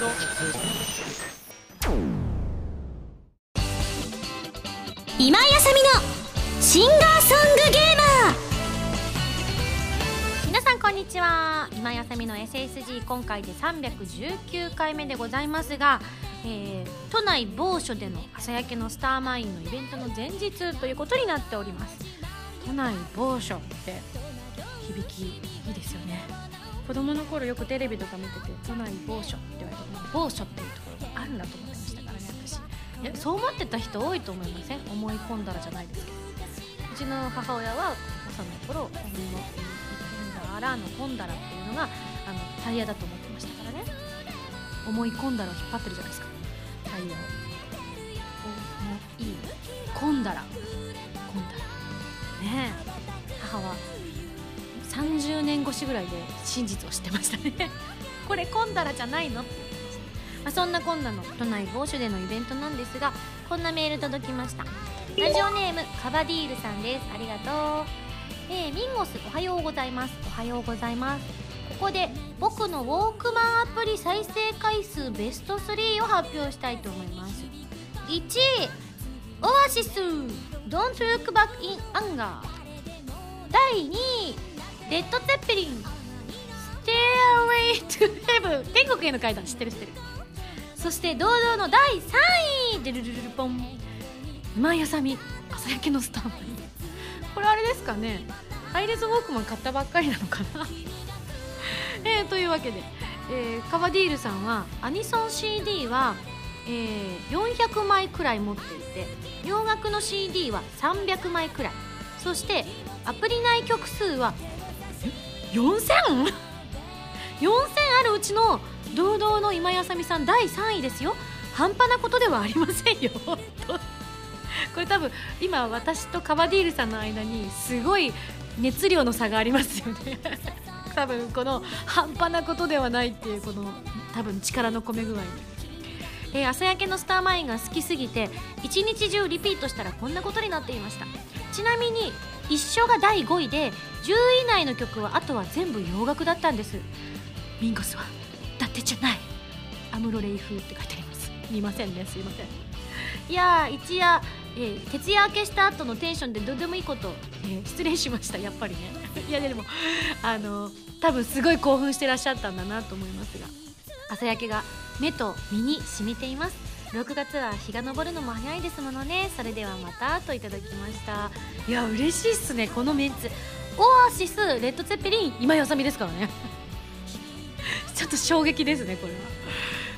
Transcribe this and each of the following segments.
今井あさみのシンガーソングゲーマー皆さんこんにちは今井あさみの SSG 今回で319回目でございますが、えー、都内某所での朝焼けのスターマインのイベントの前日ということになっております。都内某所って響きいいですよね。子供の頃よくテレビとか見てて都内某所って言われて某所っていうところがあるんだと思ってましたからね私。いやそう思ってた人多いと思いません。思い込んだらじゃないですけどうちの母親は幼い頃「鬼の込んだらの込んだら」っていうのがあのタイヤだと思ってましたからね。思い込んだらを引っ張ってるじゃないですか。タイヤを。おいい込んだら込んだら。ねえ。母は30年越しぐらいで真実を知ってましたね。これ込んだらじゃないの？って言ってました、まあ、そんなこんなの都内某所でのイベントなんですがこんなメール届きました。ラジオネームカバディールさんです。ありがとう。えー、ミンゴスおはようございます。おはようございます。ここで僕のウォークマンアプリ再生回数ベスト3を発表したいと思います。1位オアシス Don't Look Back in Anger 第2位レッド・ツェッペリン。Stairway to Heaven 天国への階段。知ってる知ってる。そして堂々の第3位。デルルルルポン。今井あさみ。朝焼けのスタンプこれあれですかね。ハイレズウォークマン買ったばっかりなのかな。えー、というわけで、えー、カバディールさんはアニソン CD は、えー、400枚くらい持っていて洋楽の CD は300枚くらい。そしてアプリ内曲数は 4000?4000 あるうちの堂々の今井あさみさん第3位ですよ。半端なことではありませんよ。これ多分今私とカバディールさんの間にすごい熱量の差がありますよね。多分この半端なことではないっていうこの多分力の込め具合に、えー、朝焼けのスターマインが好きすぎて一日中リピートしたらこんなことになっていました。ちなみに一緒が第5位で10位以内の曲はあとは全部洋楽だったんです。ミンゴスはだってじゃない。アムロレイ風って書いてあります。見ませんね。すいません。いや一夜、えー、徹夜明けした後のテンションでどうでもいいこと、えー、失礼しました。やっぱりね。いやでもあの多分すごい興奮してらっしゃったんだなと思いますが。朝焼けが目と身に染みています。6月は日が昇るのも早いですものね。それではまたといただきました。いや嬉しいっすね。このメンツ。オアシスレッド・ツェッペリン今井あさみですからね。ちょっと衝撃ですねこれは。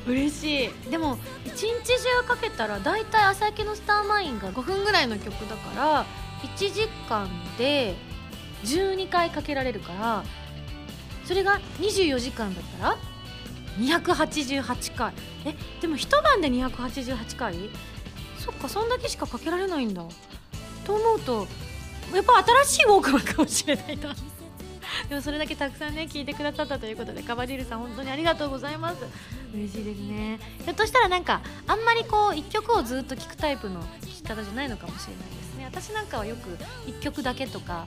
嬉しい。でも一日中かけたら大体朝焼けのスターマインが5分ぐらいの曲だから1時間で12回かけられるからそれが24時間だったら288回えでも一晩で288回そっかそんだけしかかけられないんだ。と思うとやっぱ新しいウォークマンかもしれないな。でもそれだけたくさんね聞いてくださったということでカバディルさん本当にありがとうございます。嬉しいですね。ひょっとしたらなんかあんまりこう1曲をずっと聴くタイプの聴き方じゃないのかもしれないですね。私なんかはよく1曲だけとか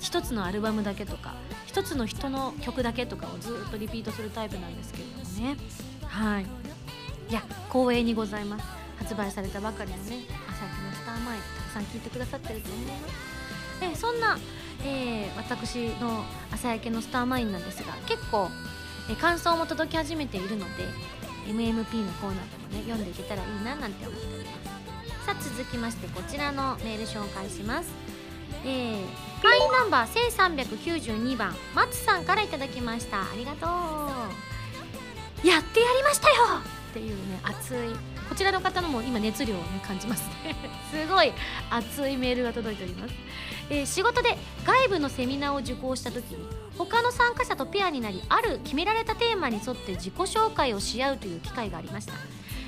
1つのアルバムだけとか1つの人の曲だけとかをずっとリピートするタイプなんですけれどもね。はい。いや光栄にございます。発売されたばかりのね朝日のスターマイたくさん聴いてくださってると思います。えそんな、えー、私の朝焼けのスターマインなんですが結構、え感想も届き始めているので MMP のコーナーでもね読んでいけたらいいななんて思っております。さあ続きましてこちらのメール紹介します。えー、会員ナンバー1392番松さんから頂きました。ありがとう。やってやりましたよ。っていうね熱い。こちらの方のも今熱量を、ね、感じます すごい。熱いメールが届いております。えー、仕事で外部のセミナーを受講した時に他の参加者とペアになりある決められたテーマに沿って自己紹介をし合うという機会がありました。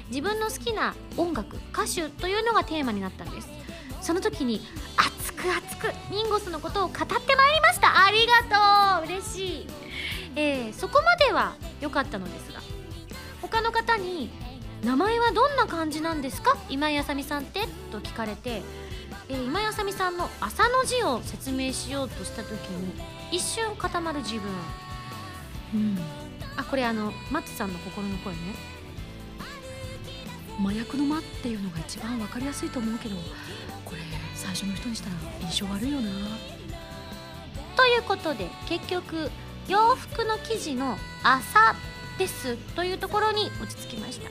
自分の好きな音楽歌手というのがテーマになったんです。その時に熱く熱くミンゴスのことを語ってまいりました。ありがとう。嬉しい、えー、そこまでは良かったのですが他の方に「名前はどんな感じなんですか？今井あさみさんって?」と聞かれてえー、今井あさみさんの「朝」の字を説明しようとした時に一瞬固まる自分。うん。あこれあのマッツさんの心の声ね。麻薬の間っていうのが一番分かりやすいと思うけどこれ最初の人にしたら印象悪いよな。ということで結局洋服の生地の「朝」ですというところに落ち着きました、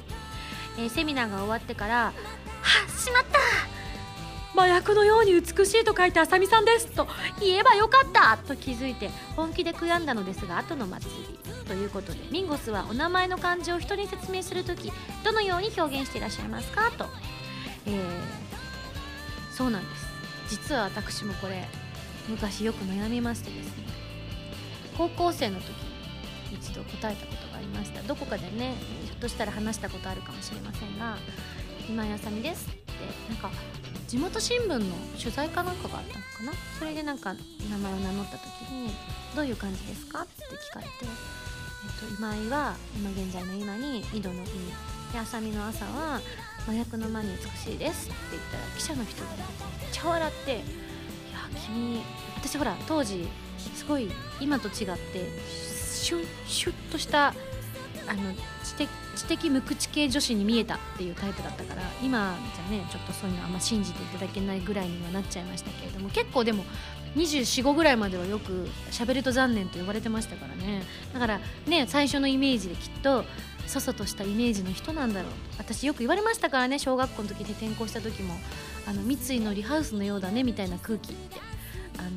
えー、セミナーが終わってから「はっしまった！麻薬のように美しいと書いてあさみさんですと言えばよかったと気づいて本気で悔やんだのですが後の祭り。ということでミンゴスはお名前の漢字を人に説明する時どのように表現していらっしゃいますか？と、えー、そうなんです。実は私もこれ昔よく悩みましてですね。高校生の時に一度答えたことがありました。どこかでねひょっとしたら話したことあるかもしれませんが「今井あさみです」ってなんか地元新聞の取材かなんかがあったのかな？それでなんか名前を名乗った時に「どういう感じですか?」って聞かれて、えっと、今井は今現在の今に井戸の井であさみの朝は麻薬の間に美しいですって言ったら記者の人がめっちゃ笑って「いや君私ほら当時すごい今と違ってシュッシュッとしたあの知的知的無口系女子に見えたっていうタイプだったから今じゃねちょっとそういうのあんま信じていただけないぐらいにはなっちゃいましたけれども結構でも245ぐらいまではよく喋ると残念と呼ばれてましたからね。だからね最初のイメージできっとそそとしたイメージの人なんだろう。私よく言われましたからね小学校の時に転校した時もあの三井のリハウスのようだねみたいな空気って。あの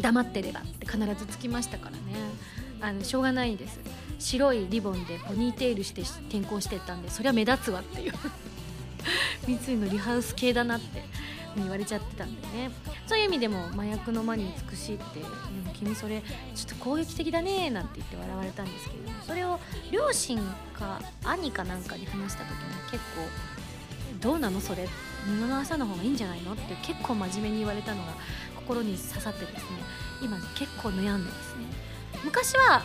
黙ってればって必ずつきましたからね。あのしょうがないです。白いリボンでポニーテールして転校してったんでそりゃ目立つわっていう。三井のリハウス系だなって言われちゃってたんでね。そういう意味でも麻薬の間に美しいってでも君それちょっと攻撃的だねなんて言って笑われたんですけどそれを両親か兄かなんかに話した時に結構どうなのそれ布の朝の方がいいんじゃないのって結構真面目に言われたのが心に刺さってですね。今結構悩んでですね。昔は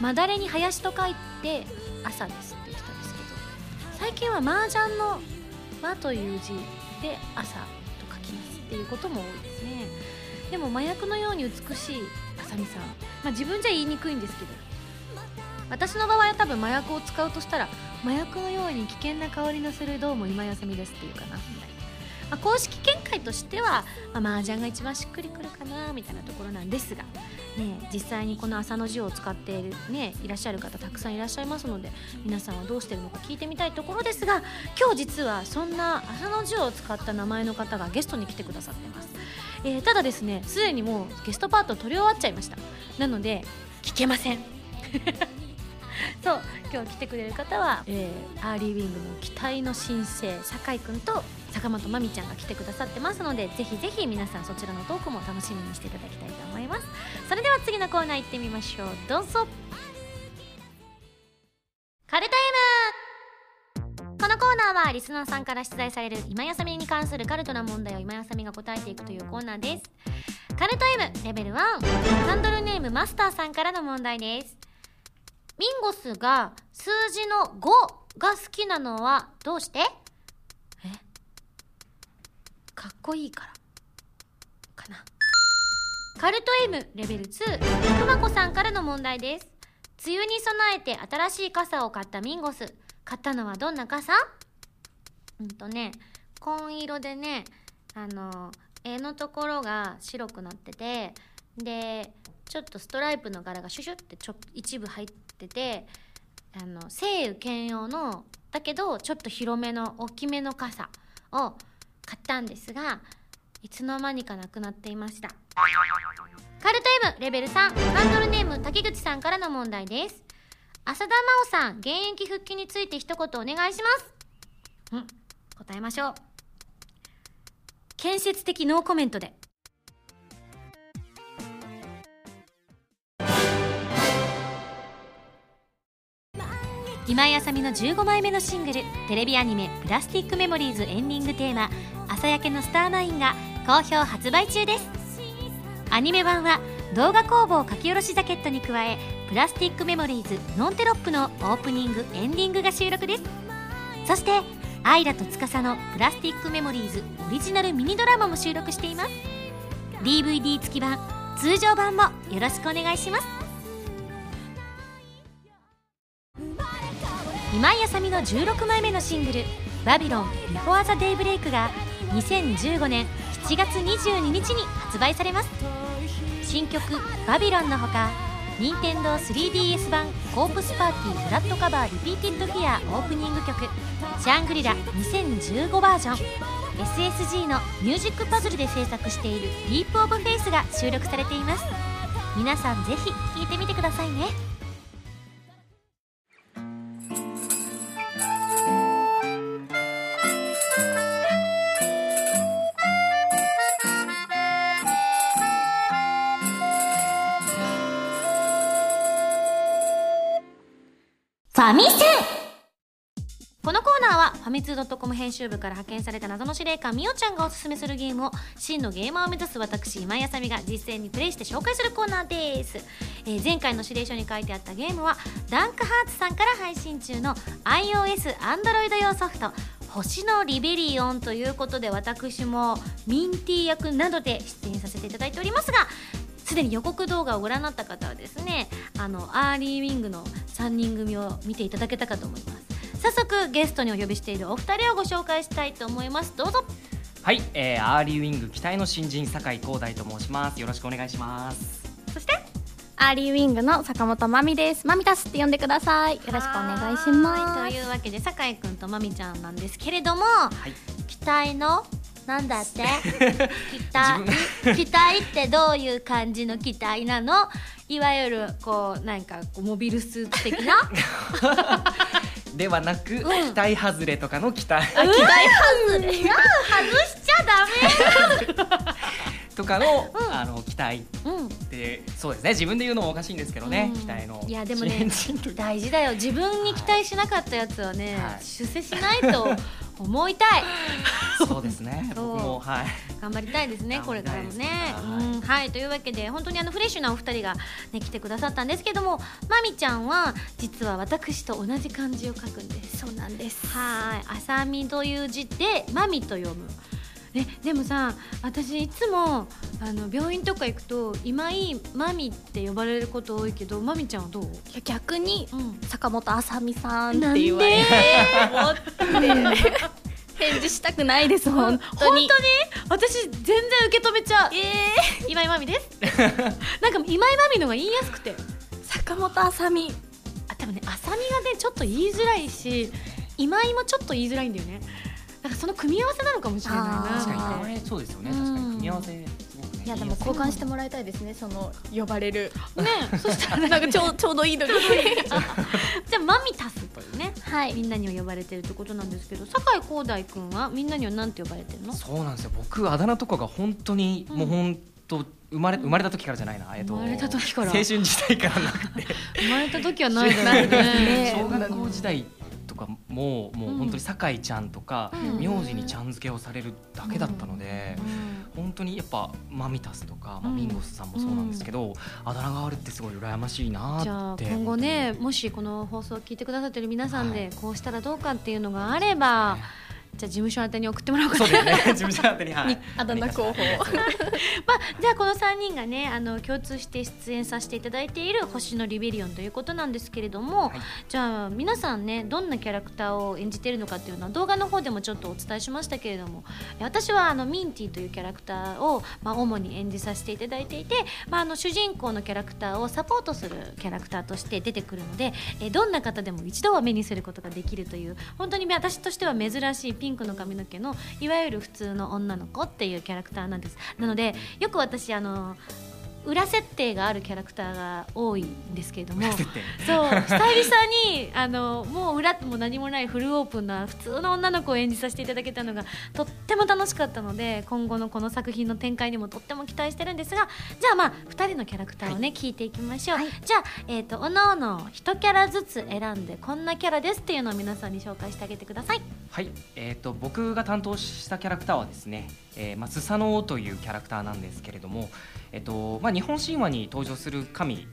まだれに林と書いて朝ですって言ってたんですけど最近は麻雀の「和」という字で朝と書きます。っていうことも多いですね。でも麻薬のように美しいあさみさん、まあ、自分じゃ言いにくいんですけど。私の場合は多分麻薬を使うとしたら麻薬のように危険な香りのするどうも今やさみですっていうかなみたいな。まあ、公式見解としては、まあ、麻雀が一番しっくりくるかなみたいなところなんですが、ね、実際にこの朝の字を使っている、ね、いらっしゃる方たくさんいらっしゃいますので皆さんはどうしてるのか聞いてみたいところですが今日実はそんな朝の字を使った名前の方がゲストに来てくださってます、えー、ただですねすでにもうゲストパート取り終わっちゃいました。なので聞けません。そう今日来てくれる方は、えー、アーリーウィングの期待の新星酒井君と坂本真美ちゃんが来てくださってますのでぜひぜひ皆さんそちらのトークも楽しみにしていただきたいと思います。それでは次のコーナー行ってみましょう。どうぞ。カルタイム。このコーナーはリスナーさんから出題される今やさみに関するカルトな問題を今やさみが答えていくというコーナーです。カルト M レベル1ハンドルネームマスターさんからの問題です。ミンゴスが数字の5が好きなのはどうして？かっこいいからかな。カルト M レベル2くまこさんからの問題です。梅雨に備えて新しい傘を買ったミンゴス。買ったのはどんな傘？うんとね紺色でねあの絵のところが白くなっててでちょっとストライプの柄がシュシュってちょ一部入っててあの晴雨兼用のだけどちょっと広めの大きめの傘を買ったんですがいつの間にかなくなっていました。カルト M レベル3ハンドルネーム竹口さんからの問題です。浅田真央さん現役復帰について一言お願いします。うん答えましょう。建設的ノーコメントで。今井麻美の15枚目のシングルテレビアニメ「プラスティックメモリーズ」エンディングテーマ「朝焼けのスターマイン」が好評発売中です。アニメ版は動画工房書き下ろしジャケットに加え「プラスティックメモリーズノンテロップ」のオープニングエンディングが収録です。そしてアイラと司の「プラスティックメモリーズ」オリジナルミニドラマも収録しています。DVD 付き版通常版もよろしくお願いします。今井麻美の16枚目のシングル「 Babylon Before the Daybreak」が2015年7月22日に発売されます。新曲「Babylon」のほか任天堂 3DS 版「コープスパーティーブラッドカバーリピーティッドフィア」オープニング曲「シャングリラ2015バージョン」SSG のミュージックパズルで制作している「ディープオブフェイスが収録されています。皆さんぜひ聴いてみてくださいね。ァミセン。このコーナーはファミツー .com 編集部から派遣された謎の司令官みおちゃんがおすすめするゲームを真のゲーマーを目指す私今井麻美が実践にプレイして紹介するコーナーです、えー前回の指令書に書いてあったゲームはダンクハーツさんから配信中の iOS、Android 用ソフト星のリベリオンということで私もミンティ役などで出演させていただいておりますがすでに予告動画をご覧になった方はですねあのアーリーウィングの3人組を見ていただけたかと思います。早速ゲストにお呼びしているお二人をご紹介したいと思います。どうぞ。はい、えー、アーリーウィング期待の新人酒井光大と申します。よろしくお願いします。そしてアーリーウィングの坂本まみです。まみたすって呼んでください。よろしくお願いしまはい。というわけで酒井くんとまみちゃんなんですけれども、期待のなんだって？期待期待ってどういう感じの期待なの？いわゆるこうなんかこうモビルスーツ的な？ではなく、ん。期待外れとかの期待す。期待外れ。外しちゃダ とかの、うん。あの期待メうん。ってそうですね。自分で言うのもおかしいんですけどね、うん。期待の。いやでもね大事だよ。自分に期待しなかったやつはね、はい。出世しないと思いたい。そうですね。そう。僕もはい。頑張りたいですねこれからもね。頑張りたい。うんはい。というわけで本当にあのフレッシュなお二人が、ね、来てくださったんですけどもまみちゃんは実は私と同じ漢字を書くんです。そうなんです。はい。あさみという字でまみと読むね、でもさ私いつもあの病院とか行くと今井まみって呼ばれること多いけどまみちゃんはどう、いや逆にうん、坂本あさみさんって言われて思 って。返事したくないです本当に？本当に。私全然受け止めちゃう。え今井まみです。なんか今井まみのが言いやすくて。ー、坂本あさみ。あ多分ねあさみがねちょっと言いづらいし今井もちょっと言いづらいんだよねだからその組み合わせなのかもしれないな確かに。これそうですよね。うん。確かに組み合わせいやでも交換してもらいたいですね。その呼ばれる。ねそしたら なんかちょうちょうどいい時。じゃあマミタスというねはい。みんなには呼ばれてるってことなんですけど酒井光大君はみんなには何て呼ばれてるの？そうなんですよ。僕あだ名とかが本当に、うん。もう本当生まれ生まれた時からじゃないな、えっと。生まれた時から。青春時代からなくて。生まれた時はないだろうないですねね。小学校時代とかももう本当に酒井ちゃんとか、うん。名字にちゃん付けをされるだけだったので、本当にやっぱマミタスとか、まあ、うんミンゴスさんもそうなんですけど、あだ名があるってすごい羨ましいなじゃあって。今後ねもしこの放送を聞いてくださってる皆さんでこうしたらどうかっていうのがあれば、じゃあ事務所宛てに送ってもらおうかな。そうですね。事務所宛てに。はい。あだ名候補。まあ、じゃあこの3人がねあの共通して出演させていただいている「星のリベリオン」ということなんですけれども、はい。じゃあ皆さんねどんなキャラクターを演じているのかっていうのは動画の方でもちょっとお伝えしましたけれども私はあのミンティというキャラクターを、まあ、主に演じさせていただいていて、まあ、あの主人公のキャラクターをサポートするキャラクターとして出てくるのでえどんな方でも一度は目にすることができるという本当に私としては珍しいピンクの髪の毛のいわゆる普通の女の子っていうキャラクターなんです。なのでよく私あの裏設定があるキャラクターが多いんですけれども。そう久々にあのもう裏も何もないフルオープンな普通の女の子を演じさせていただけたのがとっても楽しかったので今後のこの作品の展開にもとっても期待してるんですがじゃあまあ2人のキャラクターをね、聞いていきましょう、じゃあ、えー、とおのおの1キャラずつ選んでこんなキャラですっていうのを皆さんに紹介してあげてください。はい、えー、と僕が担当したキャラクターはですね、えーまあ、スサノオというキャラクターなんですけれども、えーとまあ、日本神話に登場する神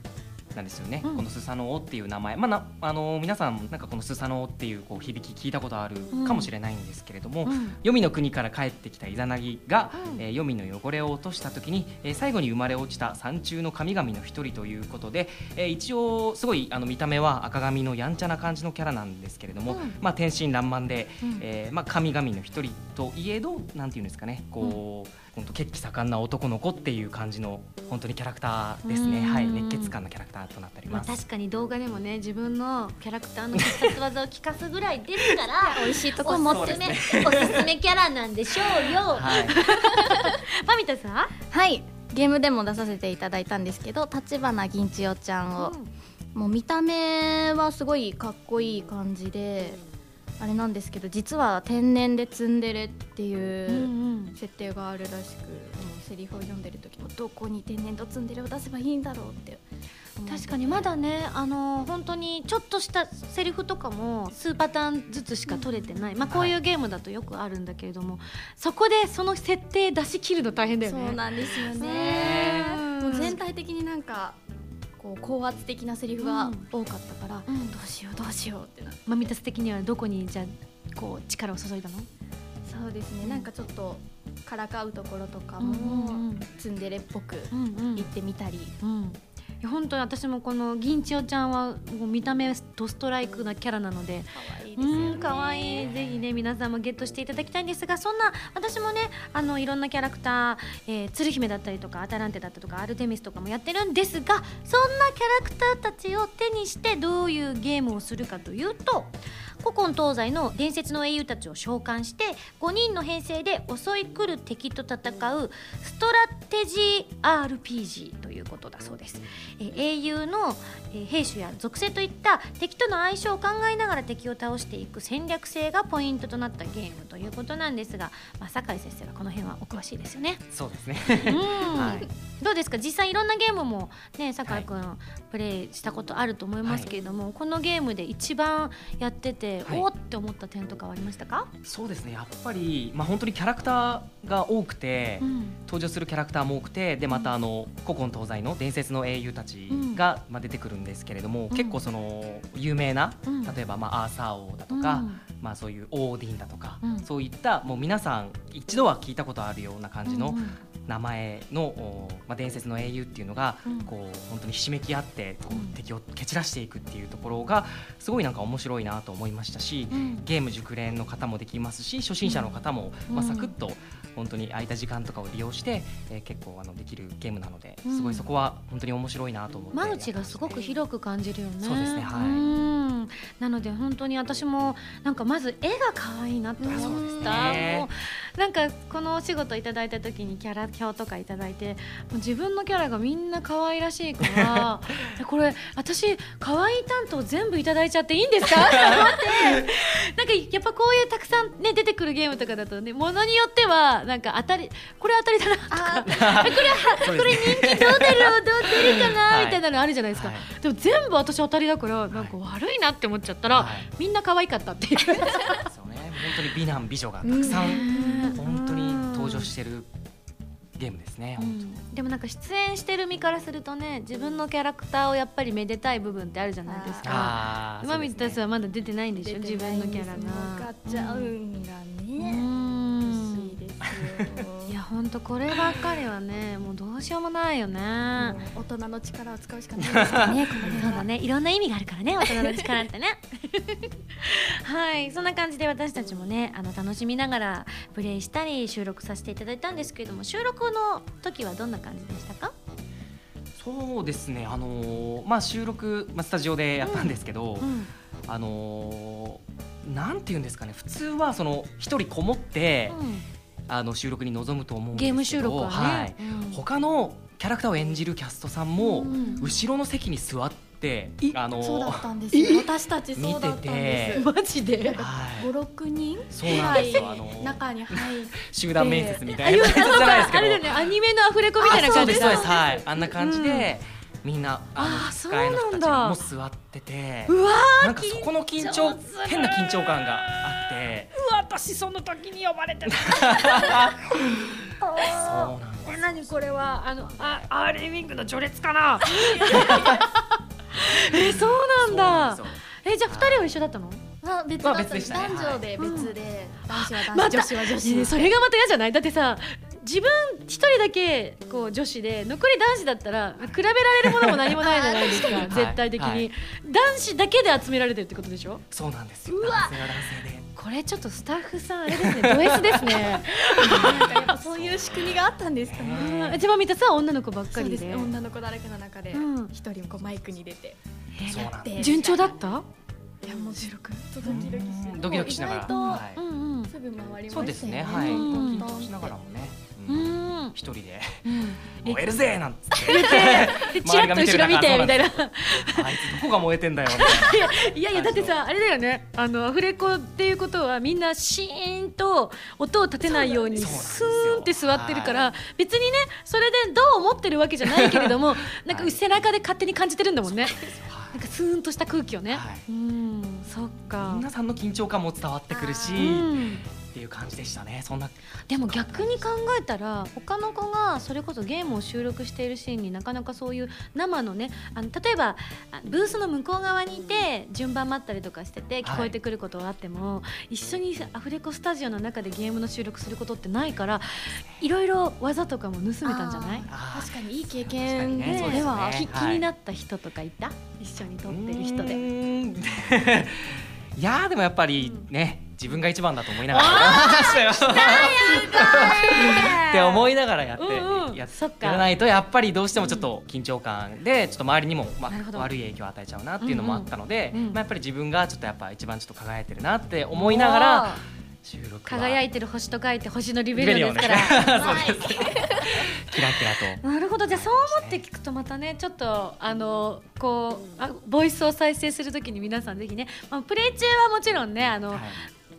なんですよね、うん。このスサノオっていう名前、まあ、なあの皆さんなんかこのスサノオっていうこう響き聞いたことあるかもしれないんですけれども、うん。黄泉の国から帰ってきたイザナギが、うん。えー黄泉の汚れを落とした時に、えー最後に生まれ落ちた山中の神々の一人ということで、えー一応すごいあの見た目は赤髪のやんちゃな感じのキャラなんですけれども、うん。まあ、天真爛漫で、うん。えーまあ、神々の一人といえどなんていうんですかねこう、本当血気盛んな男の子っていう感じの本当にキャラクターですね、うん。はい、熱血感のキャラクターとなっておりまあ、ます。確かに動画でもね自分のキャラクターの必殺技を聞かすぐらいですから美味しいとこ持っておすすめ、おすすめキャラなんでしょうよ。はい、マミタさん、はい。ゲームでも出させていただいたんですけど立花銀千代ちゃんを、もう見た目はすごいかっこいい感じであれなんですけど実は天然でツンデレっていうんううん。設定があるらしく、もうセリフを読んでる時もどこに天然とツンデレを出せばいいんだろうって確かにまだねあの本当にちょっとしたセリフとかも数パターンずつしか取れてない、まあこういうゲームだとよくあるんだけれども、そこでその設定出し切るの大変だよね。そうなんですよね。ねもう全体的になんかこう高圧的なセリフが多かったから、うん。どうしようどうしようってなマミタス的にはどこにじゃあこう力を注いだの？そうですね。なんかちょっとからかうところとかうんも、うん。ツンデレっぽくうんうん。言ってみたり、うん、いや本当に私もこの銀千代ちゃんはもう見た目ドストライクなキャラなので可愛いうん可愛い。ぜひね皆さんもゲットしていただきたいんですがそんな私もねあのいろんなキャラクター、えー、鶴姫だったりとかアタランテだったりとかアルテミスとかもやってるんですがそんなキャラクターたちを手にしてどういうゲームをするかというと古今東西の伝説の英雄たちを召喚して5人の編成で襲い来る敵と戦うストラテジー RPG ということだそうです、えー英雄の、えー兵種や属性といった敵との相性を考えながら敵を倒していく戦略性がポイントとなったゲームということなんですが、まあ、酒井先生はこの辺はお詳しいですよね。そうですね。うん。はい。どうですか？実際いろんなゲームもね酒井君、プレイしたことあると思いますけれども、このゲームで一番やってて、はい。おーって思った点とかはありましたか、そうですね。やっぱりまあ本当にキャラクターが多くて。うん。登場するキャラクターも多くてでまたあの古今東西の伝説の英雄たちが、まあ、出てくるんですけれども、結構その有名な、うん。例えば、まあ、アーサー王だとか、まあ、そういうオーディンだとか、うん。そういったもう皆さん一度は聞いたことあるような感じのうんうん名前の、おまあ、伝説の英雄っていうのが、うん。こう本当にひしめき合ってこう、うん。敵を蹴散らしていくっていうところがすごいなんか面白いなと思いましたし、うん。ゲーム熟練の方もできますし初心者の方も、まあ、うんサクッと本当に空いた時間とかを利用して、えー結構あのできるゲームなのでうん。すごいそこは本当に面白いなと思って。間口がすごく広く感じるよね。そうですねはい。うん。なので本当に私もなんかまず絵が可愛いなと思そうですった。ね。もうなんかこのお仕事いただいた時にキャラ表とかいただいてもう自分のキャラがみんな可愛らしいからで これ私可愛い担当全部いただいちゃっていいんですか？って思って。なんかやっぱこういうたくさんね出てくるゲームとかだとねものによってはなんか当たりこれ当たりだなとかこれですね。人気どう出るどう出るかなはい。みたいなのあるじゃないですか、はい。でも全部私当たりだからなんか悪いなって思っちゃったら、はい。みんな可愛かったっていう 当に美男美女がたくさんん。本当に登場してるゲームですね、うん。でもなんか出演してる身からするとね自分のキャラクターをやっぱりめでたい部分ってあるじゃないですか。あーマミたちはまだ出てないんでしょ自分のキャラ分かが。っちゃうんがうね、ん。欲しいですよ。いや本当こればっかりはねもうどうしようもないよね。大人の力を使うしかないですよね このそうだね。いろんな意味があるからね大人の力ってね。はい。そんな感じで私たちもねあの楽しみながらプレイしたり収録させていただいたんですけれども収録の時はどんな感じでしたか？そうですねあのーまあ収録、まあ、スタジオでやったんですけど、うんあのーなんていうんですかね普通はその一人こもって、あの収録に臨むと思うんですけどゲーム収録はね、はい。うん。他のキャラクターを演じるキャストさんも、うん後ろの席に座ってあのーそうだったんですよ。私たちそうだったんです。見マジで？はい。五六人？そうなんですよ。ぐらいあのー中に入っ集団面接みたあいな面接じゃないですけど。あれだよね。アニメのアフレコみたいな感じ。だではい。あんな感じで、みんなあの控えの人たちそうなんだ。がもう座ってて。うわなんかそこの緊張変な緊張感があって。ー私その時に呼ばれてた。そうなんです。え何これは？あのあアーリーウィングの序列かな？えそうなんだ。えじゃあ二人は一緒だったの？あ別まあだった。別でしたね。男女で別で、男子は男子、また女子は女子、ねそれがまた嫌じゃない？だってさ自分一人だけこう女子で残り男子だったら比べられるものも何もないじゃないですか。に。絶対的に、はい。男子だけで集められてるってことでしょ？そうなんですよ。うわ男性は男性でこれちょっとスタッフさんあれですねド S ですね。そういう仕組みがあったんですかね。うん千葉見たさ女の子ばっかりで。そうですね女の子だらけの中でうん。一人こうマイクに出て。そうなんですで順調だった？いやもちろんちょっとドキドキしドキドキしながら。意外とはいうん。うんすぐ回りましたよね。そうですねはい。うん。緊張しながらもね一人で。うん。燃えるぜなんつって。でチラッと後ろ見てみたいな。あいつどこが燃えてんだよいやいやだってさあれだよね。あのアフレコっていうことはみんなシーンと音を立てないようにスよ。ーンって座ってるから別にねそれでどう思ってるわけじゃないけれどもなんか背中で勝手に感じてるんだもんね。はい。なんかスーンとした空気をね。はい。うん。そっか。皆さんの緊張感も伝わってくるしうんっていう感じでしたね。そんな。でも逆に考えたら他の子がそれこそゲームを収録しているシーンになかなかそういう生のねあの例えばあブースの向こう側にいて順番待ったりとかしてて聞こえてくることはあっても、一緒にアフレコスタジオの中でゲームの収録することってないからいろいろ技とかも盗めたんじゃない？確かにいい経験でにねですね。気になった人とかいた？一緒に撮ってる人で。いやーでもやっぱりね自分が一番だと思いながら。やっ たよって思いながらやって、うんうん。やらないとやっぱりどうしてもちょっと緊張感でちょっと周りにも、まなるほど。悪い影響を与えちゃうなっていうのもあったので、うんうんまあ、やっぱり自分がちょっとやっぱ一番ちょっと輝いてるなって思いながら収録は輝いてる星と書いて星のリベリオンですから。そうです。キラキラと。なるほど。じゃあそう思って聞くとまたねちょっとあのこうあボイスを再生するときに皆さんぜひね、まあ、プレイ中はもちろんねあの、はい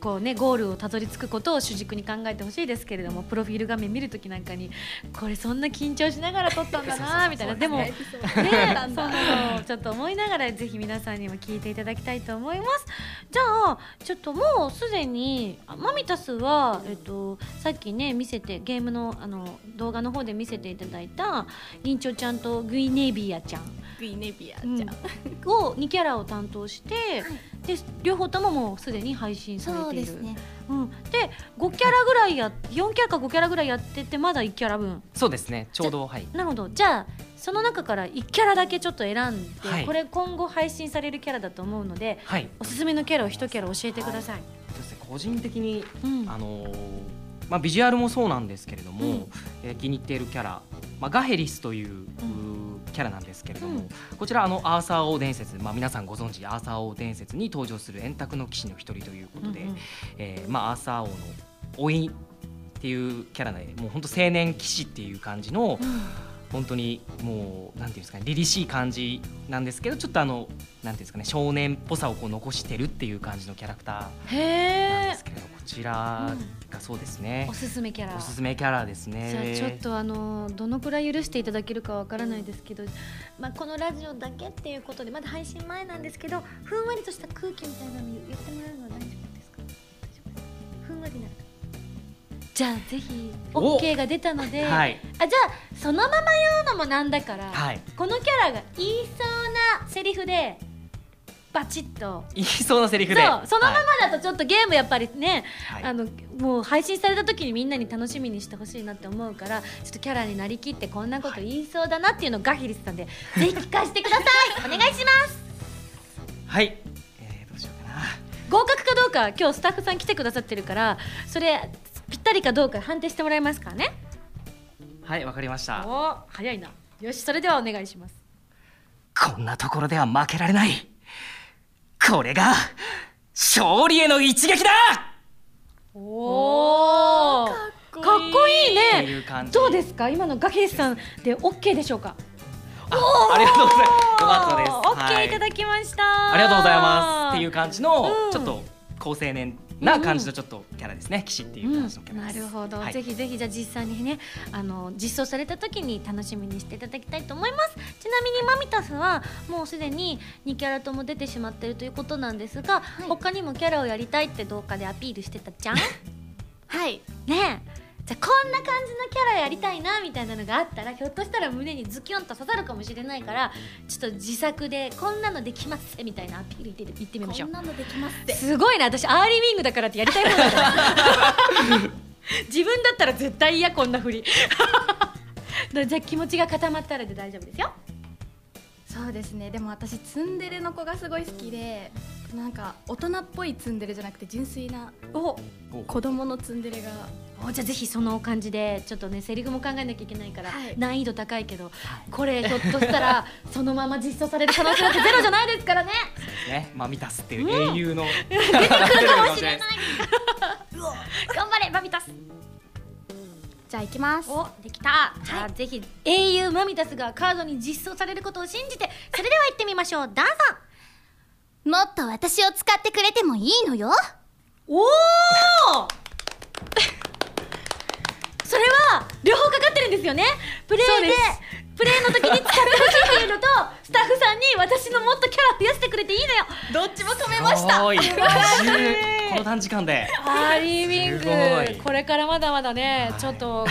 こうねゴールをたどり着くことを主軸に考えてほしいですけれどもプロフィール画面見るときなんかにこれそんな緊張しながら撮ったんだな みたいな。でもねそんなのをちょっと思いながらぜひ皆さんにも聞いていただきたいと思います。じゃあちょっともうすでにあマミタスは、えっと、さっきね見せてゲームのあの動画の方で見せていただいた銀蝶ちゃんとグイネビアちゃんグイネビアうん。ちゃん、を2キャラを担当して、で両方とももうすでに配信されている。そうですね。うん、で5キャラぐらいや4キャラか5キャラぐらいやっててまだ1キャラ分。そうですね。ちょうどはい。なるほど。じゃあその中から1キャラだけちょっと選んで、はい。これ今後配信されるキャラだと思うのではい。おすすめのキャラを1キャラ教えてください、そうですね。個人的にうん。あのーまあ、ビジュアルもそうなんですけれども、うん。えー気に入っているキャラ、まあ、ガヘリスという、んうーキャラなんですけれども、うん。こちらあのアーサー王伝説、まあ、皆さんご存知アーサー王伝説に登場する円卓の騎士の一人ということで、うんうん。えーまあ、アーサー王の老いっていうキャラでもう本当青年騎士っていう感じの、本当にもうなんていうんですかね凛々しい感じなんですけどちょっとあのなんていうんですかね少年っぽさをこう残してるっていう感じのキャラクターなんへえですけれどこちらがそうですね。お、すすめキャラ。おすすめキャラですね。じゃあちょっとあのどのくらい許していただけるかわからないですけど、まあ、このラジオだけっていうことでまだ配信前なんですけどふんわりとした空気みたいなの言ってもらうのは大丈夫ですか？大丈夫です。かふんわりなじゃあぜひお。OK が出たので、はい。あじゃあそのまま言うのもなんだから、はい。このキャラが言いそうなセリフでバチッと。言いそうなセリフで。そうそのままはいだとちょっとゲームやっぱりね、はい。あのもう配信された時にみんなに楽しみにしてほしいなって思うからちょっとキャラになりきってこんなこと言いそうだなっていうのをガヒリスさんでぜひ聞かせてください。お願いします。はい、えー、どうしようかな。合格かどうか今日スタッフさん来てくださってるからそれぴったりかどうか判定してもらえますからね。はいわかりました。お早いな。よしそれではお願いします。こんなところでは負けられない。これが勝利への一撃だ！おおかっこいい。ね。どうですか？今のガヒリスさんで OK でしょうか？あありがとうございます。よかったです。オッケはいーいただきました、ありがとうございます。っていう感じの、うんちょっと高青年な感じのちょっとキャラですね。騎士っていう感じのキャラなです、るほど、はい。ぜひぜひじゃあ実際にねあの実装された時に楽しみにしていただきたいと思います。ちなみにマミタスはもうすでに2キャラとも出てしまっているということなんですが、他にもキャラをやりたいって動画でアピールしてたじゃん？はい。ねえじゃあこんな感じのキャラやりたいなみたいなのがあったらひょっとしたら胸にズキュンと刺さるかもしれないからちょっと自作でこんなのできますみたいなアピール言って言ってみましょう。んこなのできますって。すごいな。私アーリーウィングだからってやりたいもんだ。よ 自分だったら絶対嫌こんなふり。だ じゃあ気持ちが固まったらで大丈夫ですよそうですね。でも私ツンデレの子がすごい好きでなんか大人っぽいツンデレじゃなくて純粋なお子供のツンデレが。おじゃあぜひその感じでちょっとねセリフも考えなきゃいけないから、はい。難易度高いけどこれひょっとしたら そのまま実装される可能性なんてゼロじゃないですからね。ねマミタスっていう英雄の、出てくるかもしれない。頑張れバビタスじゃあ行きます。おできた。じゃあ、ぜひ英雄マミタスがカードに実装されることを信じて。それでは行ってみましょう。どうぞ。もっと私を使ってくれてもいいのよ。おお それは両方かかってるんですよね。プレイでプレイの時に使ってほしいっていうのと スタッフさんに私のもっとキャラ増やしてくれていいのよ。どっちも止めすご い二重この短時間で。アーリーウィングこれからまだまだね、はい。ちょっと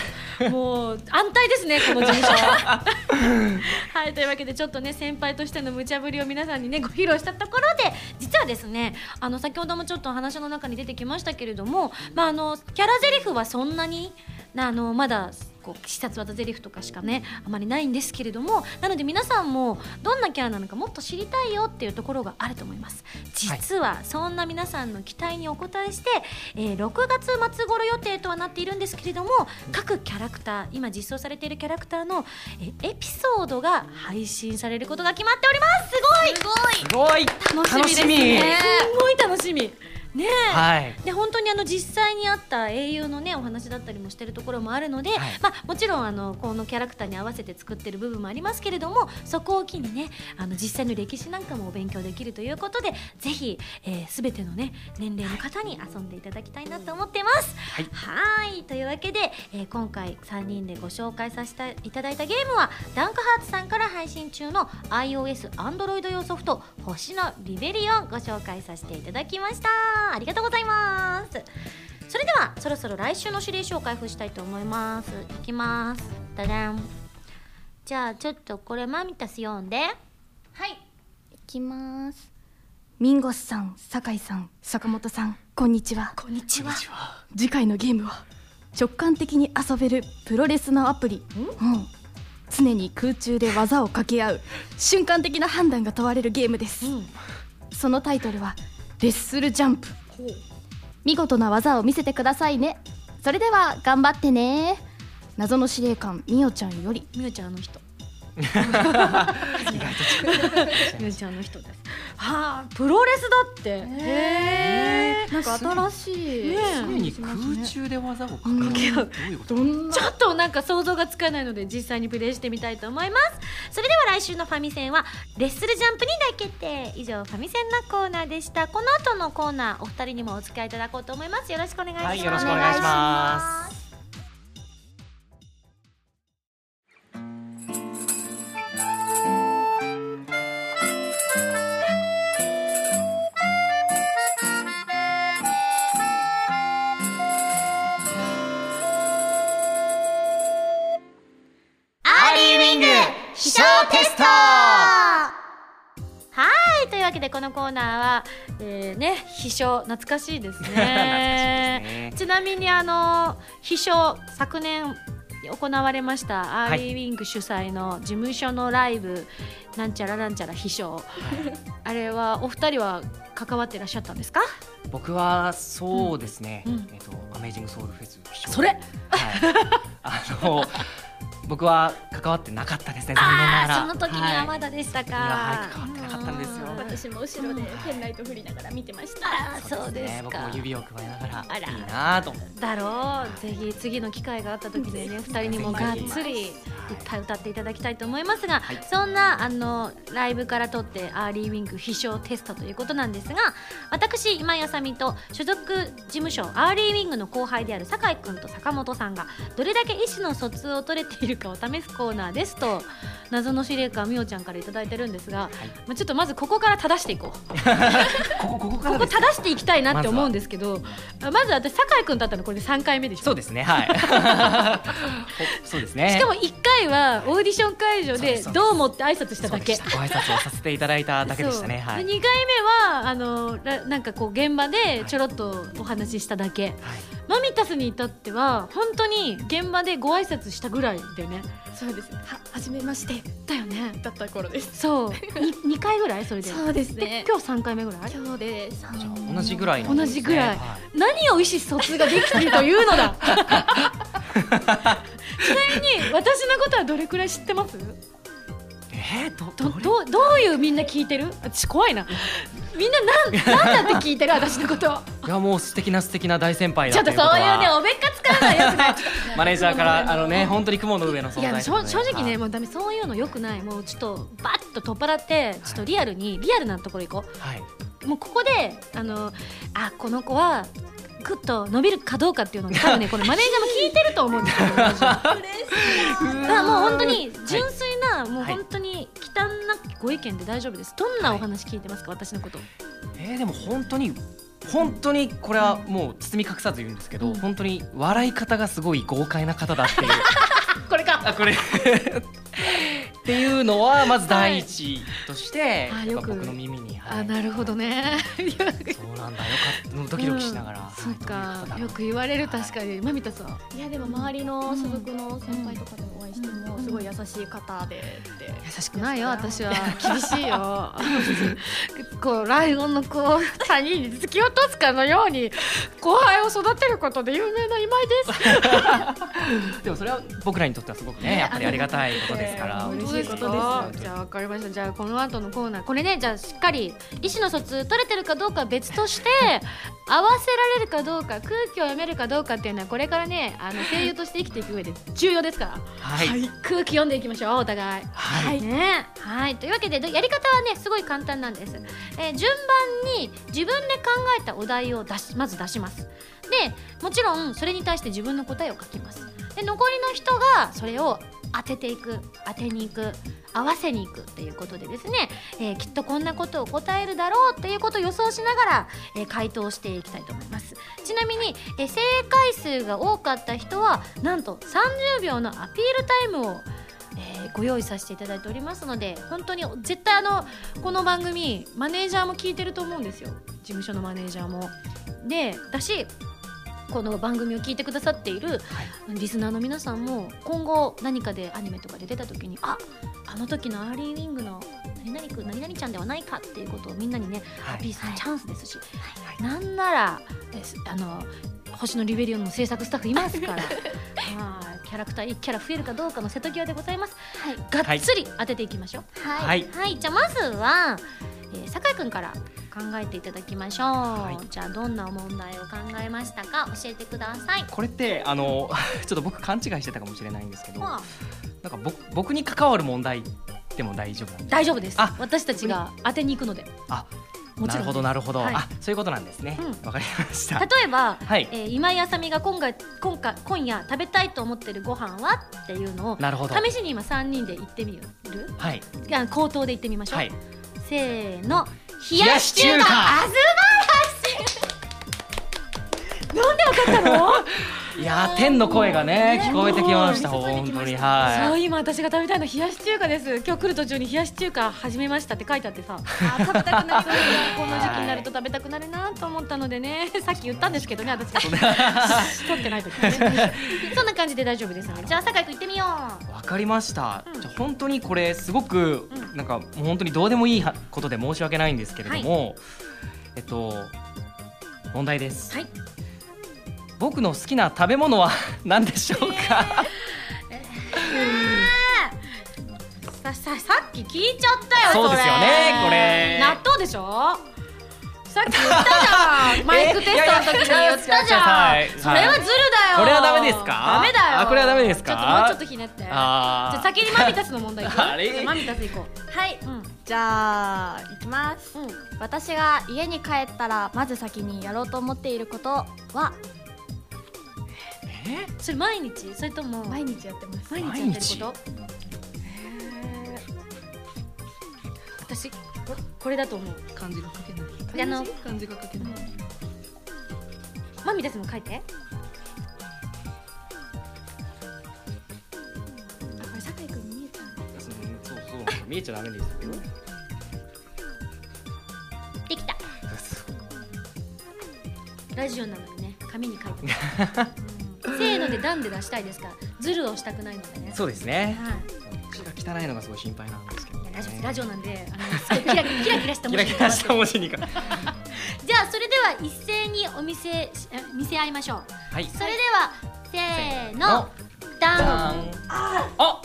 もう安泰ですね この事務所は。はいというわけでちょっとね先輩としての無茶ぶりを皆さんにねご披露したところで実はですねあの先ほどもちょっと話の中に出てきましたけれども、まあ、あのキャラゼリフはそんなになあのまだこう必殺技ゼリフとかしかねあまりないんですけれどもなので皆さんもどんなキャラなのかもっと知りたいよっていうところがあると思います。実はそんな皆さんの期待にお応えして、えー6月末頃予定とはなっているんですけれども各キャラクター今実装されているキャラクターの、えーエピソードが配信されることが決まっております。すごい。すすごい。楽しみですね。すごい楽しみねえ、はい。で本当にあの実際にあった英雄のねお話だったりもしてるところもあるので、はい。まあ、もちろんあのこのキャラクターに合わせて作ってる部分もありますけれどもそこを機にねあの実際の歴史なんかもお勉強できるということでぜひ、えー、全てのね年齢の方に遊んでいただきたいなと思ってます。はい。はい。というわけで、えー今回3人でご紹介させていただいたゲームはダンクハーツさんから配信中の iOS、Android 用ソフト「星のリベリオン」ご紹介させていただきましたありがとうございます。それではそろそろ来週の指令書を開封したいと思います。いきます。ダダン。じゃあちょっとこれマミタス読んで。はい。行きます。ミンゴスさん酒井さん坂本さんこんにちは。こんにちは。次回のゲームは直感的に遊べるプロレスのアプリ。うん。常に空中で技を掛け合う瞬間的な判断が問われるゲームです、うん。そのタイトルはレッスルジャンプ。見事な技を見せてくださいね。それでは頑張ってね。謎の司令官みおちゃんより。みゆちゃんあの人意外とみゆちゃんあの人です。はあプロレスだって。へえなんか新しい。ね。え常に空中で技をかけうん合うどういうこと？どん。なちょっとなんか想像がつかないので実際にプレイしてみたいと思います。それでは来週のファミセンはレッスルジャンプに大決定以上ファミセンのコーナーでした。この後のコーナーお二人にもお付き合いいただこうと思います。よろしくお願いします、はいよろしくお願いします飛翔テスト。はいというわけでこのコーナーは、えー、ね飛翔懐かしいですね。ね。ちなみにあの飛翔昨年行われましたアーリーウィング主催の事務所のライブ、なんちゃらなんちゃら飛翔あれはお二人は関わっていらっしゃったんですか？僕はそうですね、うん。うんえっとアメージングソウルフェスそれ。はい。あの 僕は関わってなかったですね残念ながら。その時にはまだでしたか、はい。関わってなかったんですよ。うん。私も後ろでペンライト振りながら見てました。そうですね。僕かも指をくわえながら。いいなとだろう。ぜひ次の機会があった時にね二人にもがっつりいっぱい歌っていただきたいと思いますが、はいそんなあのライブから撮ってアーリーウィング必勝テストということなんですが私今井麻美と所属事務所アーリーウィングの後輩である酒井君と坂本さんがどれだけ意思の疎通を取れているかを試すコーナーですと謎の司令官みおちゃんから頂いいてるんですが、まあ、ちょっとまずここから正していこう。ここここかここ正していきたいなって思うんですけどまず私酒井君と会ったのこれで3回目でしょそうですねはいそうですねしかも1回はオーディション会場でどうもって挨拶しただけ。ご挨拶をさせていただいただけでしたね。はい、で2回目はあのらなんかこう現場でちょろっとお話ししただけ、はいマミタスに至っては本当に現場でご挨拶したぐらいでね。そうですは初めまして。だよね。だった頃です。そう。2, 回ぐらい？それで。そうですでね今日3回目ぐらい？今日でじゃあ3同じぐらいね。同じぐらい。は何を意思疎通ができているというのだ。ちなみに私のことはどれくらい知ってます？えー、どどどれ？どういうみんな聞いてる？私怖いな。みんななんなんだって聞いてる？私のこといやもう素敵な素敵な大先輩ちょっとそういうねおべっか使うのはよくない マネージャーから あのね本当に雲の上の存いや在正正直ねはいもうダメそういうのよくない。もうちょっとバッと取っ払ってちょっとリアルにリアルなところ行こはい、うもうここであのあこの子はグッと伸びるかどうかっていうのを 多分ねこれマネージャーも聞いてると思うんですよラジオだからもう本当に純粋な、もう本当に忌憚なきご意見で大丈夫です。どんなお話聞いてますか、私のこと。えー、でも本当に本当にこれはもう包み隠さず言うんですけど、うん。本当に笑い方がすごい豪快な方だっていう。これか。あこれ。っていうのはまず第一として、はい。僕の耳に、はい。あなるほどね。そうなんだ。よかった。ドキドキしながら、うん。そうかよくい言われる確かに。マミタさん。いやでも周りの所属の先輩とかでお会いしてもすごい優しい方でって。優しくないよ私は。厳しいよ。こうライオンのこう谷に突き落とすかのように後輩を育てることで有名な今井です。でもそれは僕らにとってはすごくねやっぱりありがたいことですから。嬉しいことですかじゃあ分かりました。じゃあこの後のコーナー。これねじゃあしっかり意思の疎通取れてるかどうかは別として 合わせられるかどうか空気を読めるかどうかっていうのはこれからねあの声優として生きていく上で重要ですから。はい、空気読んでいきましょうお互い。はい。ね。はい。というわけでどやり方はねすごい簡単なんです、えー順番に自分で考えたお題を出しまず出します。でもちろんそれに対して自分の答えを書きます。で残りの人がそれを当てていく当てにいく合わせにいくっていうことでですね、えーきっとこんなことを答えるだろうっていうことを予想しながら、えー回答していきたいと思いますちなみに、えー正解数が多かった人はなんと30秒のアピールタイムをえーご用意させていただいておりますので本当に絶対あのこの番組マネージャーも聞いてると思うんですよ事務所のマネージャーも。でだしこの番組を聞いてくださっているリスナーの皆さんも今後何かでアニメとかで出た時にああの時のアーリーウィングの何々くん何々ちゃんではないかっていうことをみんなにねはい。アピールするチャンスですし、なんならあの星野リベリオンの制作スタッフいますから はいキャラクター1キャラ増えるかどうかの瀬戸際でございます。はい。がっつり当てていきましょう。はい、はい。はい、じゃあまずは、えー、酒井くんから考えていただきましょう、い。じゃあどんな問題を考えましたか？教えてください。これってあの ちょっと僕勘違いしてたかもしれないんですけど、まあ。なんか僕僕に関わる問題でも大丈夫なんですか？大丈夫です。あ私たちが当てに行くので。あなるほどなるほど、はい。あそういうことなんですね。わ、うん。かりました。例えば、はい。えー今井あさみが今回今回今夜食べたいと思ってるご飯はっていうのをなるほど。試しに今3人で言ってみる？はい。口頭で言ってみましょう、はい。せーの冷やし中華あ素晴らし。いなんでわかったの？いやー天の声がね聞こえてきました。ね本当にそはう今私が食べたいの冷やし中華です。今日来る途中に冷やし中華始めましたって書いてあってさ。あ食べたくなります この時期になると食べたくなるなと思ったのでね。さっき言ったんですけどね私が。取ってない時 そんな感じで大丈夫です。じゃあ酒井君行ってみよう。いわかりました、うん。じゃあ本当にこれすごく、うん。なんかもう本当にどうでもいいはことで申し訳ないんですけれども、えっと問題です、はい僕の好きな食べ物は 何でしょうか、さささっき聞いちゃったよそうですよねこれ。納豆でしょ？さっき言ったじゃん。マイクテストの時に言ったじゃん、はいそれはずるだよ。これはダメですか？ダメだよ。あこれはダメですか？ちょっともうちょっとひねって。じゃあ先にマミタスの問題いく？マミタス行こはい、ううん。じゃあいきます。うん。私が家に帰ったらまず先にやろうと思っていることは？え？それ毎日？それとも？毎日やってます。毎日やってること？私ここれだと思う。漢字が書けないであの漢字が書けない。マミタスも書いて。あこれ酒井君に見えちゃう。そうそう。見えちゃダメですよできたラジオなのにね紙に書いて。ま せーので段で出したいですからズルをしたくないのでね。そうですね。はい。字が汚いのがすごい心配なんですけどね。いやラジオラジオなんであのすごいキラキラキラキラした文字にキラキラした文字にかじゃあそれでは一斉にお見せ見せ合いましょう。はい。それではせーの。ダン。あ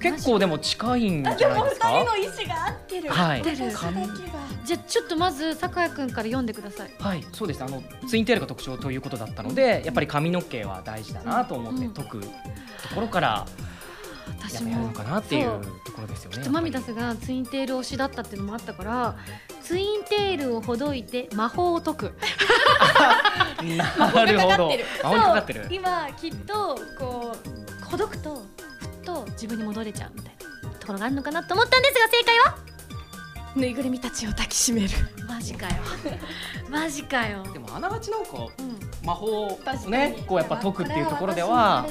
結構でも近いんじゃないですか？意思が合ってる。はい。合ってる紙じゃあちょっとまず酒井くんから読んでください。はい。そうです。あのツインテールが特徴ということだったのでやっぱり髪の毛は大事だなと思ってうん解くところから私ぱやるものかなっていうところですよねきっとマミタやっスがツインテール推しだったっていうのもあったからツインテールをほどいて魔法を解く。なるほど。魔法にかかってる。今きっとこうほどくとと自分に戻れちゃうみたいなところがあるのかなと思ったんですが正解は？ぬいぐるみたちを抱きしめる。マジかよ。マジかよ、でもあながちなんかうん、魔法をねこうやっぱ解くっていうところでは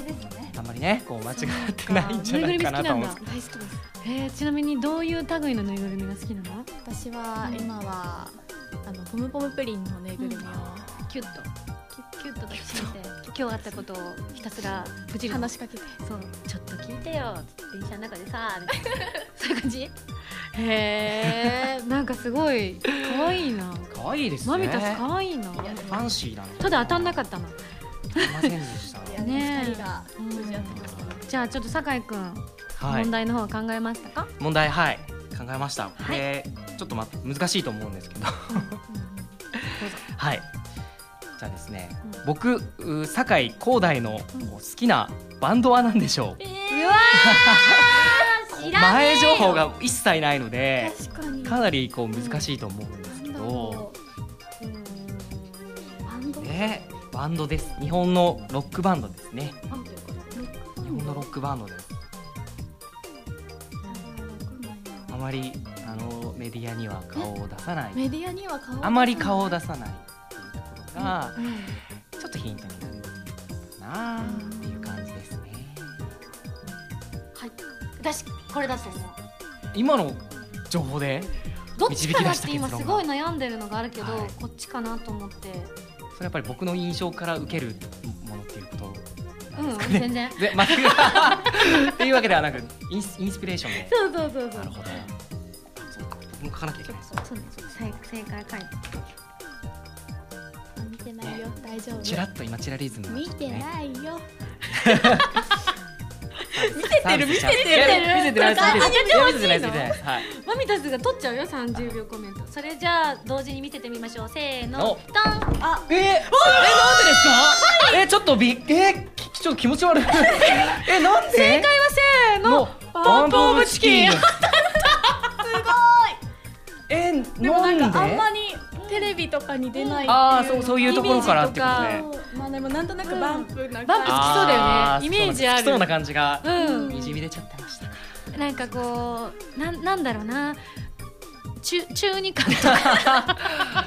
あんまりねこう間違ってないんじゃないかなと思うんですけど大好きです。えー、ちなみにどういう類のぬいぐるみが好きなの？私は今はあのポムポムプリンのぬいぐるみをキュッとキュキュッと抱きしめて今日あったことをひたすら愚痴るの話しかけてそうちょっと聞いてよ電車の中でさみたいなそういう感じへえんかすごい可愛いな可愛いですねマミタス可愛いなファンシーなのただ当たんなかったなすいませんでしたいやねえ二人が無事ったじゃあちょっと酒井くん、はい問題の方は考えましたか問題はい考えましたはいれちょっとま難しいと思うんですけどはいじゃあですねうん。僕う酒井光大の好きなバンドは何でしょう？うわー知らねえよ。前情報が一切ないので確かなりこう難しいと思うんですけど。ろうバンドねバンドです。日本のロックバンドですね。日本のロックバンドです。あまりあのメディアには顔を出さない。メディアには顔あまり顔を出さないがうん。ちょっとヒントになるかなっていう感じですね。はい。私これだと思う今の情報でどっちかなっ導き出したて今すごい悩んでるのがあるけど、はい。こっちかなと思って。それやっぱり僕の印象から受けるものっていうことうんなんですかね、全然。で、まあ、っていうわけではなくインスインスピレーションで。そうそうそうそう。なるほど。そうか。僕も書かなきゃいけない。ですそう正正解書いててないよ。大丈夫。チラッと今チラリズムが見てないよ。見せてる見せてる。見せててない見せててないはい。マミタスが取っちゃうよ30秒コメント。それじゃあ同時に見せてみましょう。せーの。のドン。あ。えー、えなんでですか？えちょっとびえーきちょっと気持ち悪い。えなんで？正解はせーの。のバンプオブチキン。すえでもなんかあんまりテレビとかに出ないっていうああそうそういうところからってことね。まあでもなんとなくバンプなバンプ好きそうだよね。イメージある。そうな感じがうん。にじみ出ちゃってました。なんかこうなんなんだろうな。中中二感とか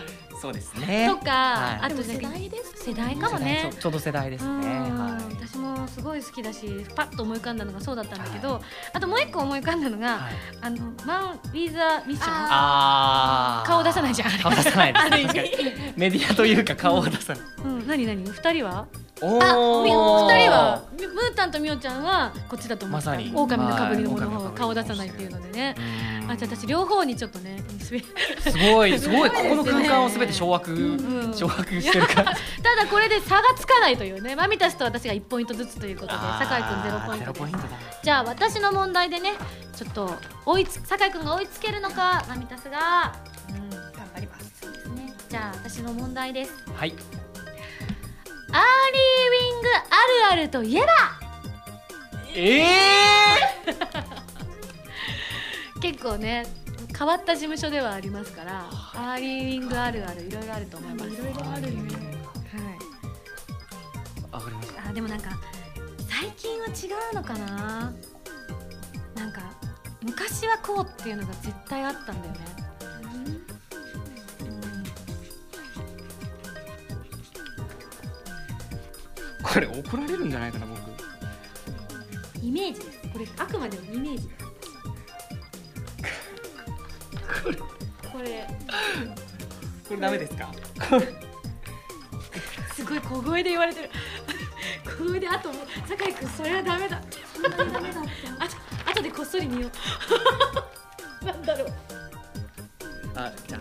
そうですね。とか、はい。あとなんか代です世代かもね。ちょうど世代ですね。うん。は私もすごい好きだしパッと思い浮かんだのがそうだったんだけど、あともう一個思い浮かんだのが、いはい。あのマン・ウィザ・ミッション。あー。顔出さないじゃん。顔出さないです。メディアというか顔を出さない。うん、何何？二人は？おあみー二人はみムータンとミオちゃんはこっちだと思ったまさに。狼のかぶりの方の方がはい顔出さないっていうのでね。うんあじゃあ私両方にちょっとねすべすごいすごい。ここの空間をすべて掌握ん掌握してる感じ。ただこれで差がつかないというね。マミタスと私が1ポイントずつということで酒井君ゼロポイントポイントだ。じゃあ私の問題でねちょっと追いつ酒井君が追いつけるのかマミタスが、うん、頑張ります。そうですね。じゃあ私の問題です。はいアーリーウィングあるあるといえば？ええ結構ね変わった事務所ではありますからアーリーウィングあるあるいろいろあると思います。いろいろあるね。はい。わかりましたあでもなんか最近は違うのかな？なんか昔はこうっていうのが絶対あったんだよね、これ怒られるんじゃないかな僕。うんイメージ。ですこれあくまでもイメージ。ですこれ。これダメですか？すごい小声で言われてる。小声であともう酒井君それはダメだ。そんなにダメだって。あと後でこっそり見よう。なんだろう。あじゃあ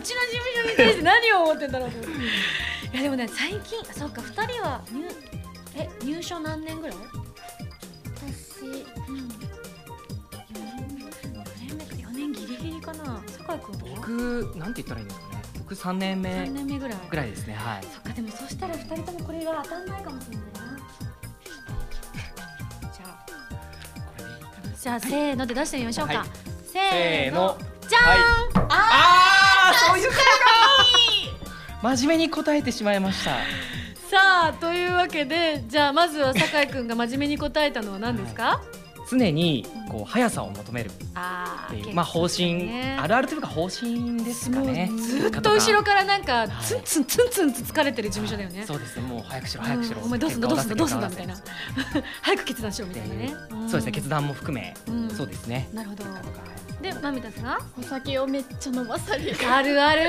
うちの事務所に対して何を思ってんだろうと思って。いやでもね最近あそうか2人は入え入所何年ぐらい？私うん。4年目か4年ギリギリかな。酒井君は？僕なんて言ったらいいんですかね。僕3年目3年目ぐらい。ぐらいですねはい。そっかでもそしたら2人ともこれが当たんないかもしれないな。じゃあ。じゃあせーので出してみましょうか、はい。せせーの。じゃーん、はい。ああそういうことか。真面目に答えてしまいました。さあというわけでじゃあまずは酒井君が真面目に答えたのは何ですか、常にこう速さを求める。あっていう、まあ方針、ね。あるあるというか方針ですかね。ずっと後ろからなんかいツンツンツンツンと疲れてる事務所だよねそうですねもう早くしろ早くしろ、うんお前どうすんだどうすんだどうすんだみたいな結早く決断しろみたいなね、そうですね決断も含め、うんそうですねなるほどでマミタスがお酒をめっちゃ飲まされるあるある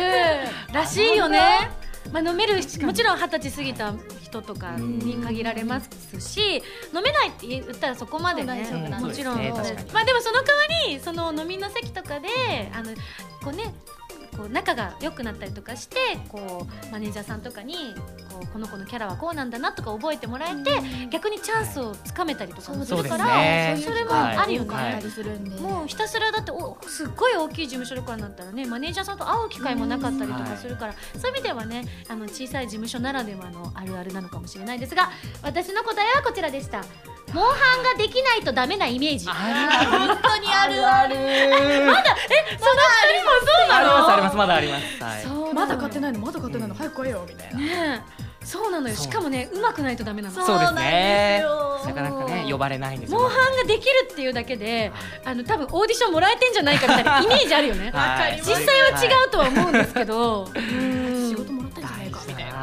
らしいよね。まあ飲めるもちろん二十歳過ぎた人とかに限られますし飲めないって言ったらそこまでねもちろん、ね。まあでもその代わりその飲みの席とかであのこうねこう仲が良くなったりとかしてこうマネージャーさんとかにこうこの子のキャラはこうなんだなとか覚えてもらえて逆にチャンスをつかめたりとかもするからね。それもあるよね。もうひたすらだっておすっごい大きい事務所とかになったらねマネージャーさんと会う機会もなかったりとかするから、そういう意味ではねあの小さい事務所ならではのあるあるなのかもしれないですが私の答えはこちらでしたモンハンができないとダメなイメージ。そのあ本当にある。ある 二人もそうなの？ありますありますまだあります。はい。そうなのまだ買ってないのまだ買ってないの？早く買えよみたいな。ねえ。そうなのよ。そう。しかもね上手くないとダメなの。そうそうですねなかなかね呼ばれないんですよ。モンハンができるっていうだけであの多分オーディションもらえてんじゃないかみたいなイメージあるよね。はい。実際は違うとは思うんですけど、うん。仕事も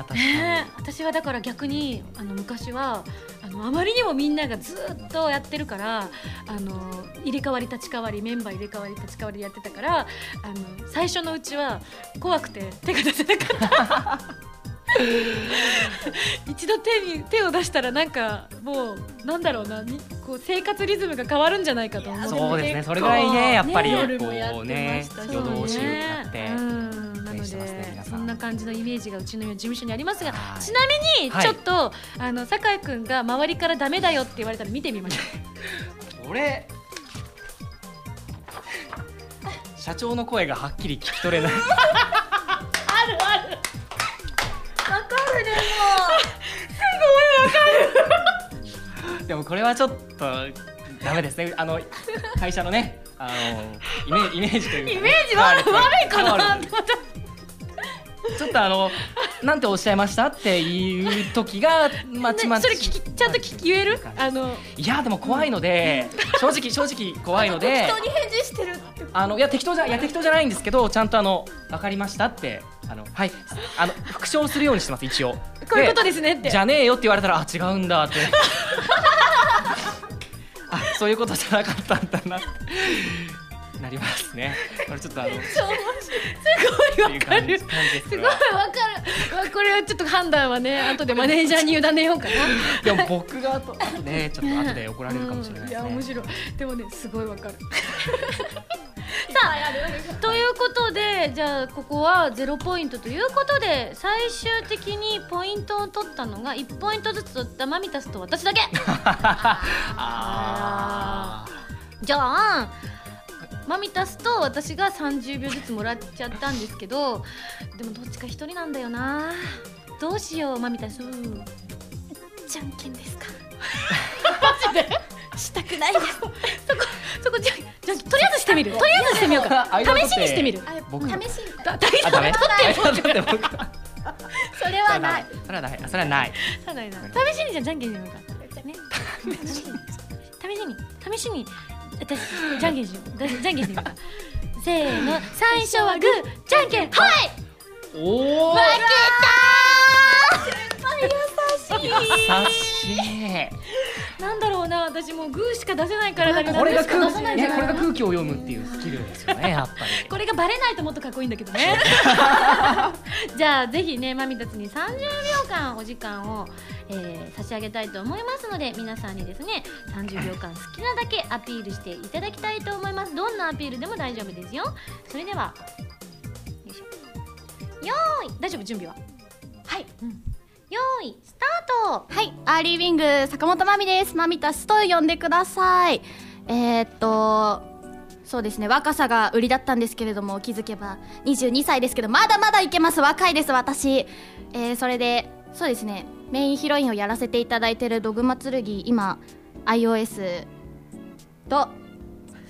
らったんじゃないかみたいな大事だな確かね。私はだから逆にあの昔はあのあまりにもみんながずっとやってるからあの入れ替わり立ち替わりメンバー入れ替わり立ち替わりやってたからあの最初のうちは怖くて手が出せなかった。一度手に手を出したらなんかもうなんだろうなにこう生活リズムが変わるんじゃないかと思ってそうですね。それぐらいねやっぱり。ね。夜もやねましたし夜通しやって。うんなのでそんな感じのイメージがうちの事務所にありますがはい。ちなみにはいちょっと、あの酒井君が周りからダメだよって言われたら見てみましょう。俺社長の声がはっきり聞き取れない でもこれはちょっとダメですね。あの会社のねあのイメイメージというかね、イメージ悪い悪いかなちょっとあのなんておっしゃいましたっていう時がまちまち。ねそれ聞きちゃんと聞き言える？あの。いやでも怖いので正直正直怖いので人に返事してるあのいや適当じゃいや適当じゃないんですけどちゃんとあの分かりましたってあのはい。あの復唱するようにしてます一応。こういうことですねって。じゃねえよって言われたらあ違うんだって。あそういうことじゃなかったんだななりますね。これちょっとあのすごいわかる。すすごいわかる。わこれはちょっと判断はね 後でマネージャーに委ねようかな。でも僕があとあとねちょっと後で怒られるかもしれないね、うん。いや面白い。でもねすごいわかる さあということでじゃあここはゼロポイントということで最終的にポイントを取ったのが1ポイントずつ取ったマミタスと私だけ。あじゃあマミタスと私が30秒ずつもらっちゃったんですけどでもどっちか一人なんだよな。どうしようマミタス。じゃんけんですか？マジで？したくないです。そこじゃじゃとりあえずしてみる。とりあえずしてみようか。試しにしてみる。僕試しに。だ大丈あダメ？夫取って取って僕それはない。それはない。それはない。試しにじゃあじゃんけんしてみよう。かね試しに。試しに。私じゃんけんしよう。じゃんけんしてみよう。かせーの。最初はグーじゃんけん。はい！おお負優しい。なんだろうな私もうグーしか出せないからだこれが空気ねこれが空気を読むっていうスキルですよねやっぱり。これがバレないともっとかっこいいんだけどね。じゃあぜひねマミたちに30秒間お時間を、えー差し上げたいと思いますので皆さんにですね30秒間好きなだけアピールしていただきたいと思います。どんなアピールでも大丈夫ですよ。それではよいしょ。よーい。大丈夫準備は。はいよーいスタートはい、アーリーウィング坂本まみです。まみたすと呼んでください。えー、っと、そうですね、若さが売りだったんですけれども、気づけば22歳ですけど、まだまだいけます、若いです、私。えー、それで、そうですね、メインヒロインをやらせていただいてるドグマ剣、今、iOS と、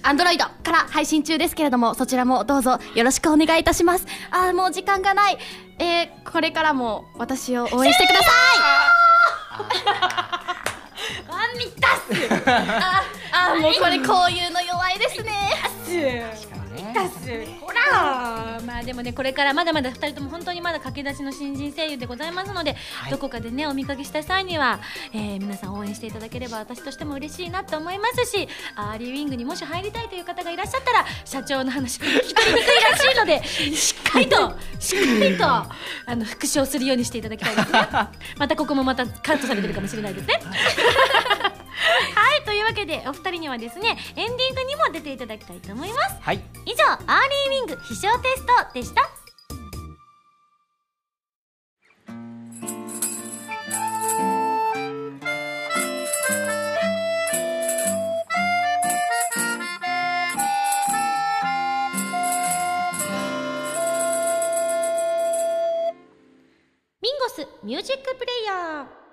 アンドロイドから配信中ですけれども、そちらもどうぞよろしくお願いいたします。あー、もう時間がない。えー、これからも私を応援してください。マミタスああもうこれこういうの弱いですね確かにね。ほらまあでもねこれからまだまだ2人とも本当にまだ駆け出しの新人声優でございますので、はい。どこかでねお見かけした際には、えー皆さん応援していただければ私としても嬉しいなと思いますしアーリーウィングにもし入りたいという方がいらっしゃったら社長の話聞き取りにくいらしいのでしっかりと しっかりとあの復唱するようにしていただきたいですね。またここもまたカットされてるかもしれないですねわけでお二人にはですねエンディングにも出ていただきたいと思います。はい。以上アーリーウィング飛翔テストでした。ミンゴスミュージックプレイヤー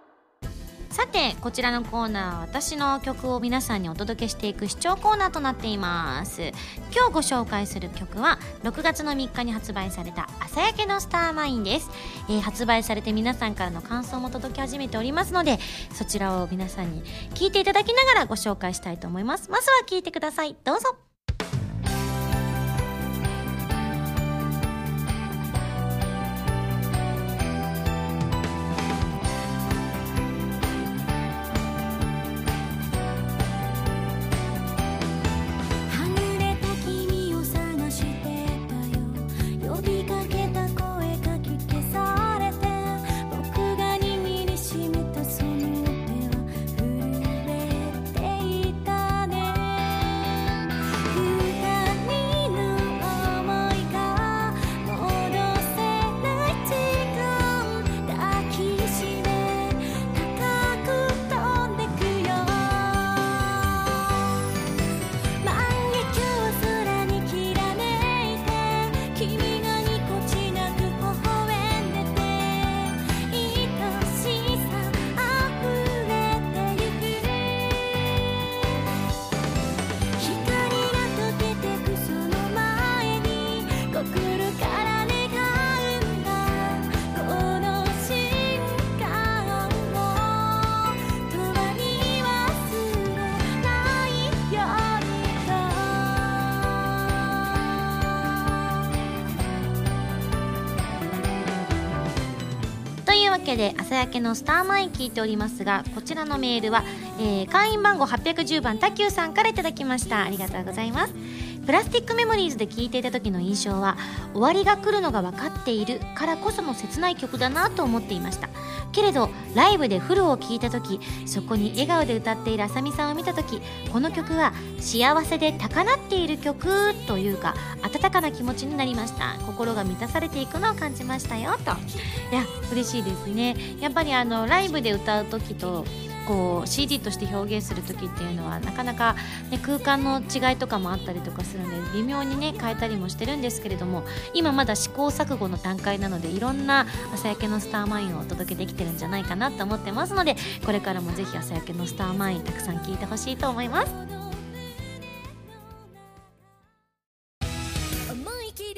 さてこちらのコーナーは私の曲を皆さんにお届けしていく視聴コーナーとなっています。今日ご紹介する曲は6月の3日に発売された朝焼けのスターマインです、えー発売されて皆さんからの感想も届き始めておりますのでそちらを皆さんに聞いていただきながらご紹介したいと思います。まずは聞いてください。どうぞ。で朝焼けのスターマイン聞いておりますがこちらのメールは、えー会員番号810番タキューさんからいただきました。ありがとうございます。プラスティックメモリーズで聴いていた時の印象は終わりが来るのが分かっているからこその切ない曲だなと思っていました。けれどライブでフルを聴いた時そこに笑顔で歌っているあさみさんを見た時この曲は幸せで高鳴っている曲というか温かな気持ちになりました。心が満たされていくのを感じましたよと。いや嬉しいですね。やっぱりあのライブで歌う時とこう CD として表現する時っていうのはなかなか、ね、空間の違いとかもあったりとかするので微妙にね変えたりもしてるんですけれども今まだ試行錯誤の段階なのでいろんな朝焼けのスターマインをお届けできてるんじゃないかなと思ってますのでこれからもぜひ朝焼けのスターマインたくさん聴いてほしいと思います。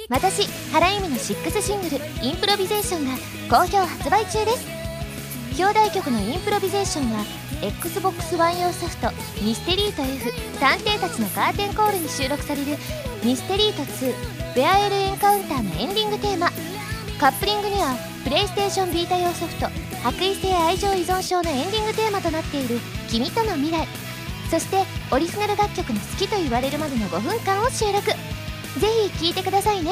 私原由実の6シングル「インプロビゼーション」が好評発売中です。表題曲の「インプロビゼーション」は XBOX ワン用ソフト「ミステリート F 探偵たちのカーテンコール」に収録される「ミステリート2パラレルエンカウンター」のエンディングテーマ。カップリングにはプレイステーションビータ用ソフト「白衣性愛情依存症」のエンディングテーマとなっている「君との未来」そしてオリジナル楽曲の好きと言われるまでの5分間を収録。ぜひ聴いてくださいね。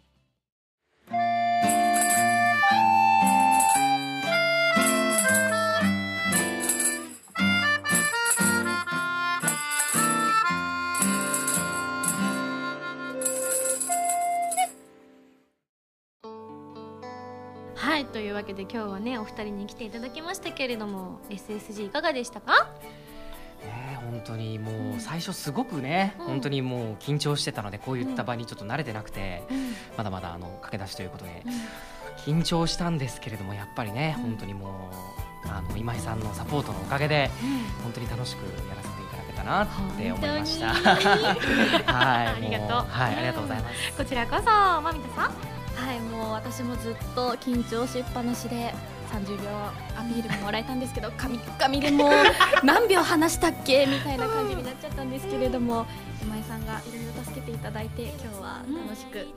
はいというわけで今日はねお二人に来ていただきましたけれども SSG いかがでしたか？ね本当にもう最初すごくね、うん。本当にもう緊張してたのでこういった場にちょっと慣れてなくて、まだまだあの駆け出しということで、緊張したんですけれどもやっぱりね、うん。本当にもうあの今井さんのサポートのおかげで本当に楽しくやらせていただけたなって思いました。はい、ありがとう。もはい、ありがとうございます。こちらこそまみたさんはいもう私もずっと緊張しっぱなしで30秒アピールももらえたんですけど紙紙でもう 何秒話したっけ？みたいな感じになっちゃったんですけれども今井さんがいろいろ助けていただいて今日は楽しく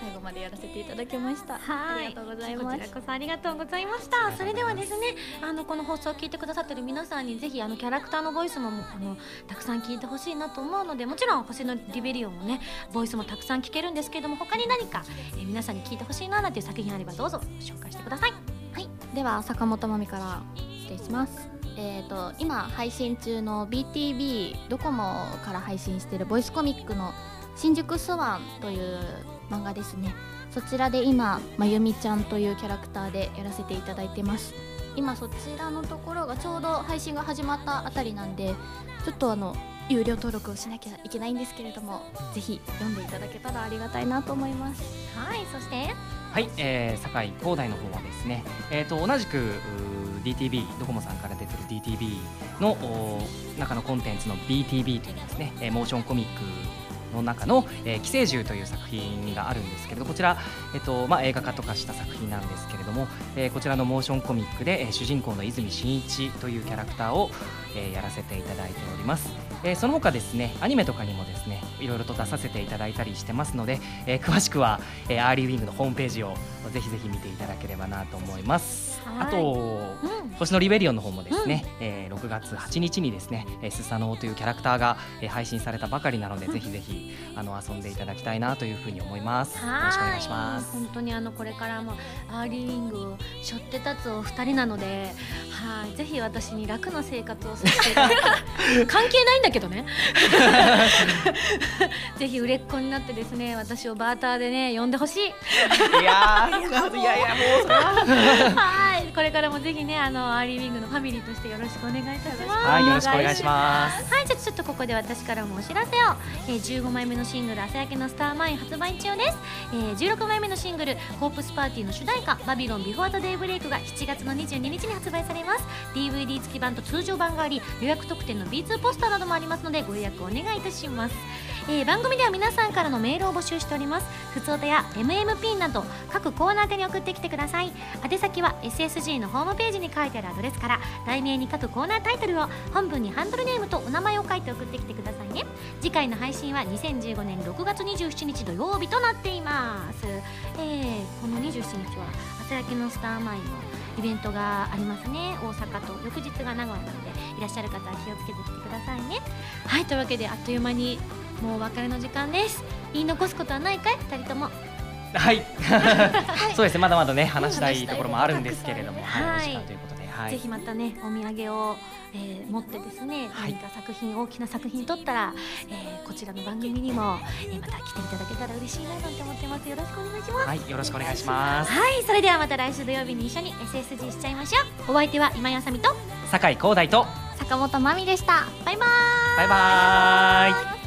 最後までやらせていただきました、ありがとうございます。こちらこそありがとうございました。それではですねあのこの放送を聞いてくださってる皆さんにぜひあのキャラクターのボイスもあのたくさん聞いてほしいなと思うのでもちろん星のリベリオンもねボイスもたくさん聞けるんですけれども他に何か、えー皆さんに聞いてほしいななんていう作品あればどうぞ紹介してください。はい、では坂本真美から失礼します。えー、と今配信中の BTV ドコモから配信しているボイスコミックの「新宿スワン」という漫画ですね。そちらで今まゆみちゃんというキャラクターでやらせていただいてます。今そちらのところがちょうど配信が始まったあたりなんでちょっとあの有料登録をしなきゃいけないんですけれどもぜひ読んでいただけたらありがたいなと思います。はいそして？はい、えー、酒井光大の方はですね、えー、と同じくうー DTV ドコモさんから出てる DTV の中のコンテンツの BTV というですね、えーモーションコミックの中の「えー寄生獣」という作品があるんですけれどこちら、えっとまあ、映画化とかした作品なんですけれども、えーこちらのモーションコミックで、えー主人公の泉真一というキャラクターを、えーやらせていただいております、えーその他ですねアニメとかにもですねいろいろと出させていただいたりしてますので、えー詳しくは、えーアーリーウィングのホームページをぜひぜひ見ていただければなと思います。あとうん星野リベリオンの方もですね、えー6月8日にですね、えースサノオというキャラクターが、えー配信されたばかりなので、ぜひぜひあの遊んでいただきたいなというふうに思います。よろしくお願いします。本当にあのこれからもアーリーウィングを背負って立つお二人なので、はい、ぜひ私に楽な生活をさせて 関係ないんだけどね。ぜひ売れっ子になってですね、私をバーターでね呼んでほしい。いやー、いやいや、もうそれは。はい、これからもぜひねあのアーリーウィングのファミリーとしてよろしくお願いいたします。はい、よろしくお願いします。はい、じゃあちょっとここで私からもお知らせを、えー、15枚目のシングル「朝焼けのスターマイン」発売中です、えー、16枚目のシングル「ホープスパーティー」の主題歌「バビロンビフォートデイブレイクが7月の22日に発売されます DVD 付き版と通常版があり予約特典の B2 ポスターなどもありますのでご予約お願いいたしますえー番組では皆さんからのメールを募集しております。ふつおたや MMP など各コーナー宛に送ってきてください。宛先は SSG のホームページに書いてあるアドレスから題名に各コーナータイトルを本文にハンドルネームとお名前を書いて送ってきてくださいね。次回の配信は2015年6月27日土曜日となっています、えー、この27日は朝焼けのスターマインのイベントがありますね。大阪と翌日が名古屋なのでいらっしゃる方は気をつけてきてくださいね。はいというわけであっという間にもうお別れの時間です。言い残すことはないかい？二人とも。はい、そうですね。まだまだね話したいところもあるんですけれども、はい。はい、お時間ということで、はい、ぜひまたねお土産を、えー持ってですね、はい。何か作品大きな作品撮ったら、えーこちらの番組にも、えーまた来ていただけたら嬉しいななんて思ってます。よろしくお願いします。はい、よろしくお願いします。はいそれではまた来週土曜日に一緒に SSG しちゃいましょう。お相手は今井あさみと酒井光大と坂本真美でした。バイバーイ。バイバーイ。